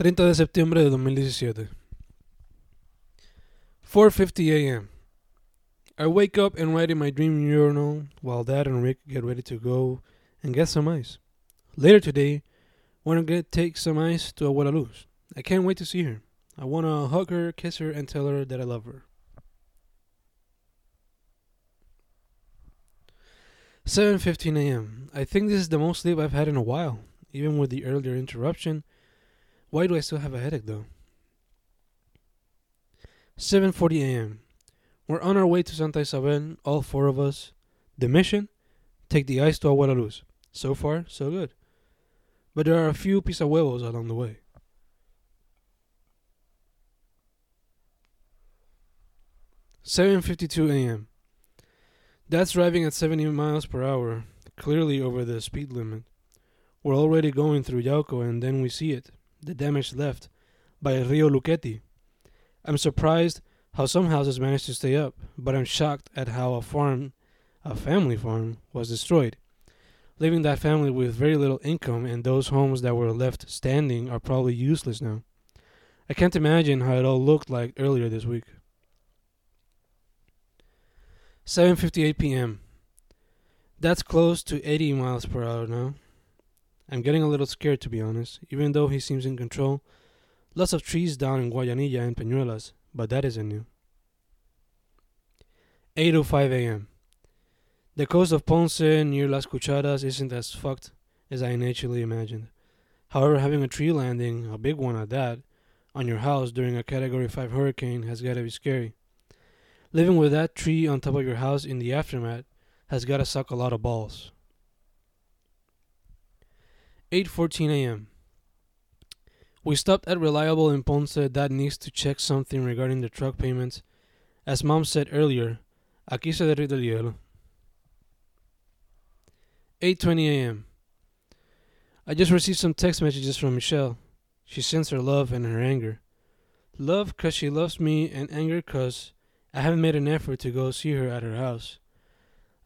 30 de septiembre de 2017. 4:50 a.m. I wake up and write in my dream journal while Dad and Rick get ready to go and get some ice. Later today, gonna get, take some ice to Abuela Luz. I can't wait to see her. I wanna hug her, kiss her, and tell her that I love her. 7:15 a.m. I think this is the most sleep I've had in a while, even with the earlier interruption. Why do I still have a headache though? 7:40 a.m. We're on our way to Santa Isabel, all four of us. The mission: take the ice to Abuela Luz. So far, so good. But there are a few pisa huevos along the way. 7:52 a.m. Dad's driving at 70 miles per hour, clearly over the speed limit. We're already going through Yauco and then we see it, the damage left by Rio Luchetti. I'm surprised how some houses managed to stay up, but I'm shocked at how a farm, a family farm, was destroyed, leaving that family with very little income and those homes that were left standing are probably useless now. I can't imagine how it all looked like earlier this week. 7:58 p.m. That's close to 80 miles per hour now. I'm getting a little scared to be honest, even though he seems in control. Lots of trees down in Guayanilla and Peñuelas, but that isn't new. 8:05 a.m. The coast of Ponce near Las Cucharas isn't as fucked as I initially imagined. However, having a tree landing, a big one at that, on your house during a Category 5 hurricane has got to be scary. Living with that tree on top of your house in the aftermath has got to suck a lot of balls. 8:14 a.m. We stopped at Reliable in Ponce that needs to check something regarding the truck payments. As mom said earlier, aquí se derrite el hielo. 8:20 a.m. I just received some text messages from Michelle. She sends her love and her anger. Love 'cause she loves me and anger 'cause I haven't made an effort to go see her at her house.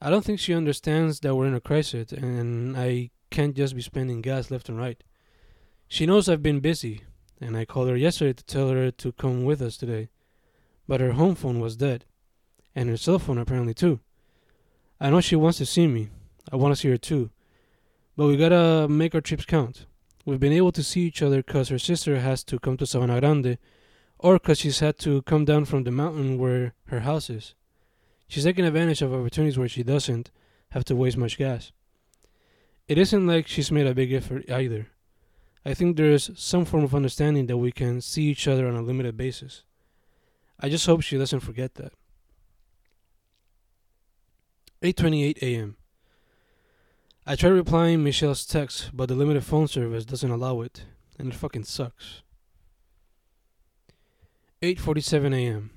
I don't think she understands that we're in a crisis and I can't just be spending gas left and right. She knows I've been busy, and I called her yesterday to tell her to come with us today. But her home phone was dead, and her cell phone apparently too. I know she wants to see me. I want to see her too. But we gotta make our trips count. We've been able to see each other 'cause her sister has to come to Sabana Grande or 'cause she's had to come down from the mountain where her house is. She's taking advantage of opportunities where she doesn't have to waste much gas. It isn't like she's made a big effort either. I think there's some form of understanding that we can see each other on a limited basis. I just hope she doesn't forget that. 8:28 a.m. I tried replying Michelle's text, but the limited phone service doesn't allow it, and it fucking sucks. 8:47 a.m.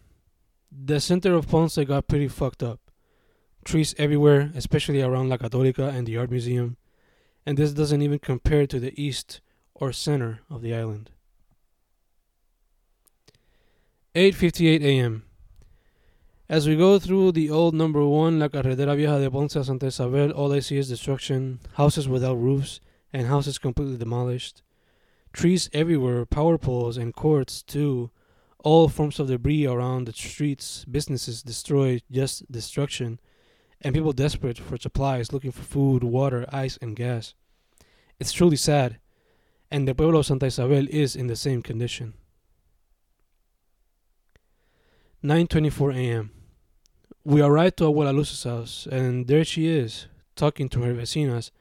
The center of Ponce got pretty fucked up. Trees everywhere, especially around La Católica and the art museum, and this doesn't even compare to the east or center of the island. 8:58 a.m. As we go through the old number 1 La Carretera Vieja de Ponce Santa Isabel, all I see is destruction, houses without roofs and houses completely demolished. Trees everywhere, power poles and courts too, all forms of debris around the streets, businesses destroyed, just destruction, and people desperate for supplies, looking for food, water, ice, and gas. It's truly sad, and the pueblo of Santa Isabel is in the same condition. 9:24 a.m. We arrive to Abuela Luz's house, and there she is, talking to her vecinas,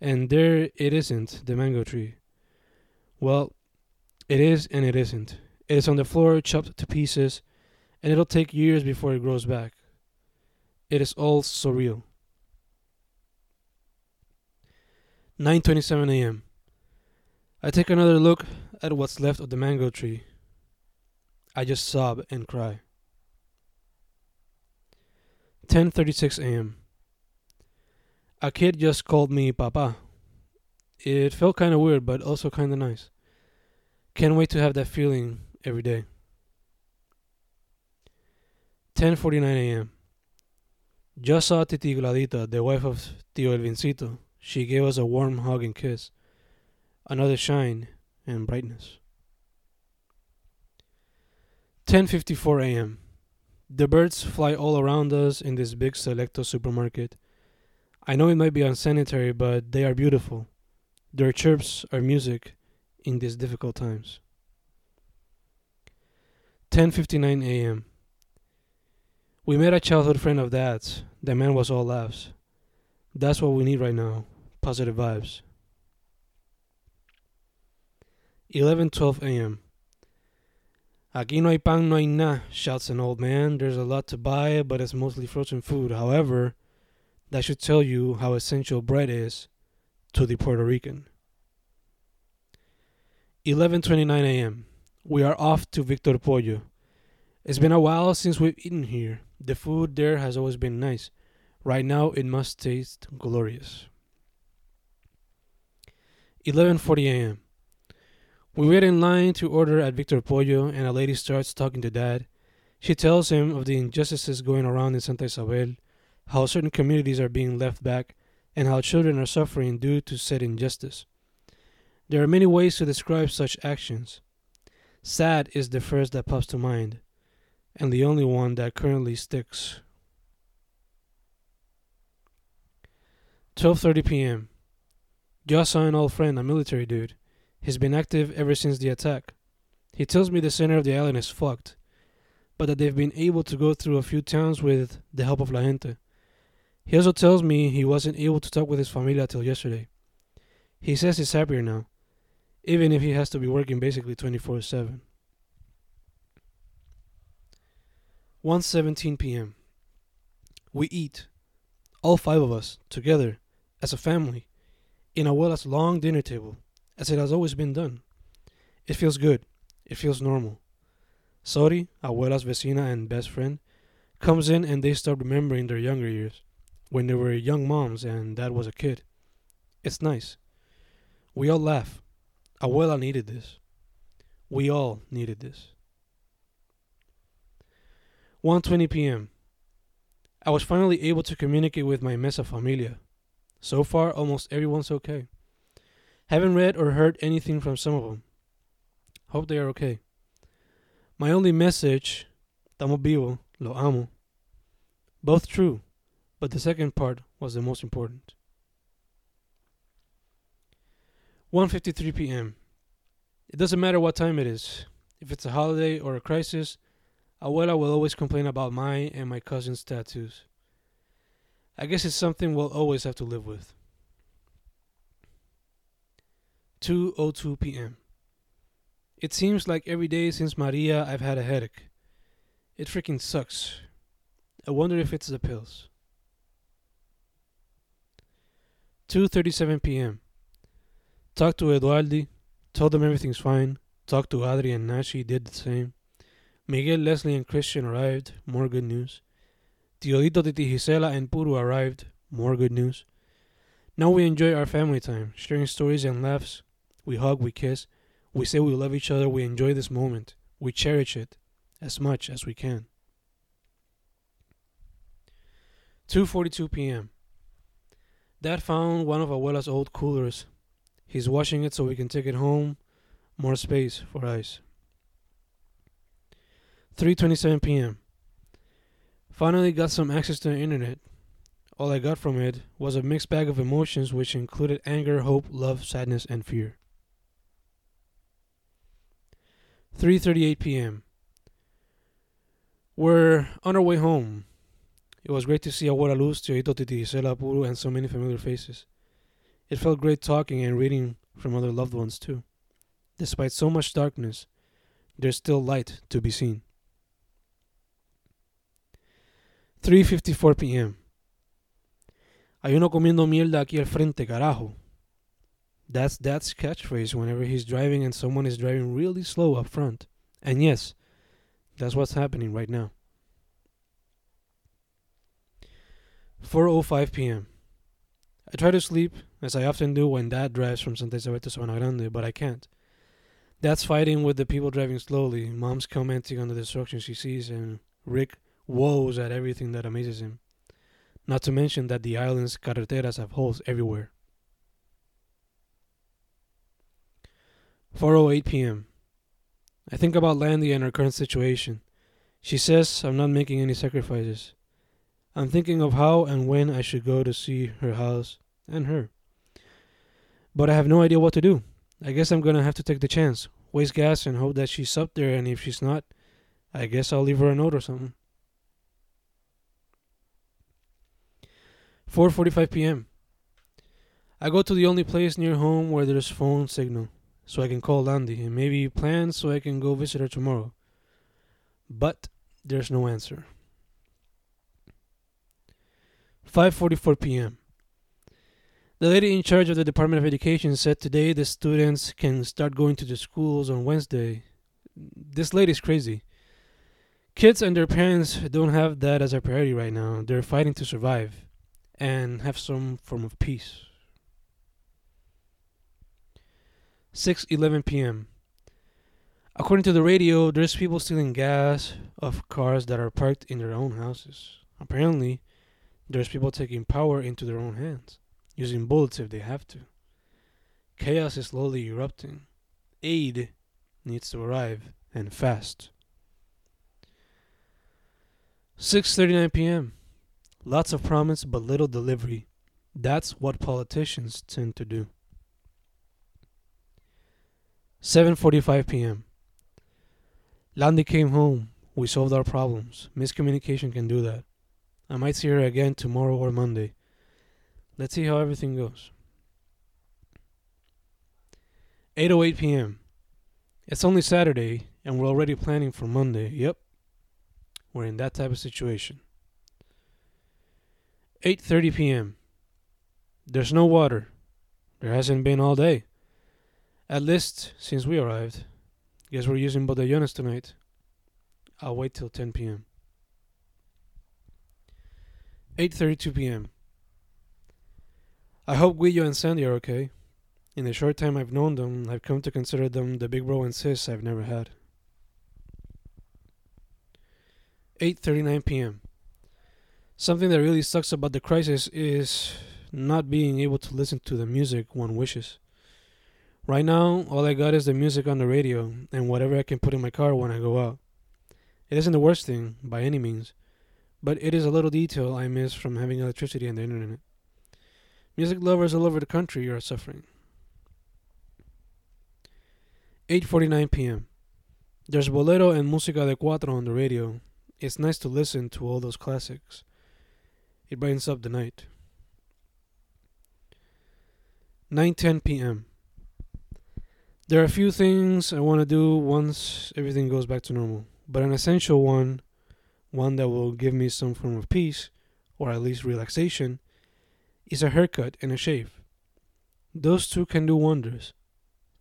and there it isn't, the mango tree. Well, it is and it isn't. It is on the floor, chopped to pieces, and it'll take years before it grows back. It is all surreal. 9:27 a.m. I take another look at what's left of the mango tree. I just sob and cry. 10:36 a.m. A kid just called me papa. It felt kind of weird but also kind of nice. Can't wait to have that feeling every day. 10:49 a.m. Just saw Titi Gladita, the wife of Tio Elvincito. She gave us a warm hug and kiss. Another shine and brightness. 10:54 a.m. The birds fly all around us in this big Selecto supermarket. I know it might be unsanitary, but they are beautiful. Their chirps are music in these difficult times. 10:59 a.m. We met a childhood friend of Dad's. The man was all laughs. That's what we need right now. Positive vibes. 11:12 a.m. Aquí no hay pan, no hay nada, shouts an old man. There's a lot to buy, but it's mostly frozen food. However, that should tell you how essential bread is to the Puerto Rican. 11:29 a.m. We are off to Victor Pollo. It's been a while since we've eaten here. The food there has always been nice. Right now it must taste glorious. 11:40 a.m. We wait in line to order at Victor Pollo and a lady starts talking to dad. She tells him of the injustices going around in Santa Isabel, how certain communities are being left back, and how children are suffering due to said injustice. There are many ways to describe such actions. Sad is the first that pops to mind, and the only one that currently sticks. 12:30 p.m. Just saw an old friend, a military dude. He's been active ever since the attack. He tells me the center of the island is fucked, but that they've been able to go through a few towns with the help of La Gente. He also tells me he wasn't able to talk with his familia till yesterday. He says he's happier now, even if he has to be working basically 24 7. 1:17 p.m. We eat, all five of us, together, as a family, in Abuela's long dinner table, as it has always been done. It feels good. It feels normal. Sori, Abuela's vecina and best friend, comes in and they start remembering their younger years, when they were young moms and dad was a kid. It's nice. We all laugh. Abuela needed this. We all needed this. 1:20 p.m. I was finally able to communicate with my mesa familia. So far, almost everyone's okay. Haven't read or heard anything from some of them. Hope they are okay. My only message, estamos vivo, lo amo. Both true, but the second part was the most important. 1:53 p.m. It doesn't matter what time it is. If it's a holiday or a crisis, Abuela will always complain about my and my cousin's tattoos. I guess it's something we'll always have to live with. 2:02 p.m. It seems like every day since Maria I've had a headache. It freaking sucks. I wonder if it's the pills. 2:37 p.m. Talked to Eduardi, told them everything's fine. Talked to Adri and Nashi, did the same. Miguel, Leslie, and Christian arrived. More good news. Teodito, Titi Gisela, and Puru arrived. More good news. Now we enjoy our family time, sharing stories and laughs. We hug, we kiss. We say we love each other. We enjoy this moment. We cherish it as much as we can. 2:42 p.m. Dad found one of Abuela's old coolers. He's washing it so we can take it home. More space for ice. 3:27 p.m. Finally got some access to the internet. All I got from it was a mixed bag of emotions which included anger, hope, love, sadness, and fear. 3:38 p.m. We're on our way home. It was great to see Abuela Luz, Teodito, Titi Gisela, Puru, and so many familiar faces. It felt great talking and reading from other loved ones too. Despite so much darkness, there's still light to be seen. 3:54 p.m. Hay uno comiendo mierda aquí al frente, carajo. That's Dad's catchphrase whenever he's driving and someone is driving really slow up front. And yes, that's what's happening right now. 4:05 p.m. I try to sleep, as I often do when Dad drives from Santa Isabel to Sabana Grande, but I can't. Dad's fighting with the people driving slowly. Mom's commenting on the destruction she sees, and Rick woes at everything that amazes him. Not to mention that the island's carreteras have holes everywhere. 4:08 p.m. I think about Landy and her current situation. She says I'm not making any sacrifices. I'm thinking of how and when I should go to see her house and her. But I have no idea what to do. I guess I'm gonna have to take the chance, waste gas, and hope that she's up there. And if she's not, I guess I'll leave her a note or something. 4:45 p.m. I go to the only place near home where there's phone signal, so I can call Landy and maybe plan so I can go visit her tomorrow. But there's no answer. 5:44 p.m. The lady in charge of the Department of Education said today the students can start going to the schools on Wednesday. This lady's crazy. Kids and their parents don't have that as a priority right now. They're fighting to survive and have some form of peace. 6:11 p.m. According to the radio, there's people stealing gas of cars that are parked in their own houses. Apparently, there's people taking power into their own hands using bullets if they have to. Chaos is slowly erupting. Aid needs to arrive and fast. 6:39 p.m. Lots of promise but little delivery. That's what politicians tend to do. 7:45 p.m. Landy came home. We solved our problems. Miscommunication can do that. I might see her again tomorrow or Monday. Let's see how everything goes. 8:08 p.m. It's only Saturday and we're already planning for Monday. Yep. We're in that type of situation. 8:30 p.m. There's no water. There hasn't been all day. At least since we arrived. Guess we're using botellones tonight. I'll wait till 10 p.m. 8:32 p.m. I hope Guillo and Sandy are okay. In the short time I've known them, I've come to consider them the big bro and sis I've never had. 8:39 p.m. Something that really sucks about the crisis is not being able to listen to the music one wishes. Right now, all I got is the music on the radio and whatever I can put in my car when I go out. It isn't the worst thing by any means, but it is a little detail I miss from having electricity and the internet. Music lovers all over the country are suffering. 8:49 p.m. There's bolero and música de cuatro on the radio. It's nice to listen to all those classics. It brightens up the night. 9:10 p.m. There are a few things I want to do once everything goes back to normal, but an essential one, one that will give me some form of peace or at least relaxation, is a haircut and a shave. Those two can do wonders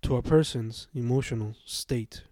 to a person's emotional state.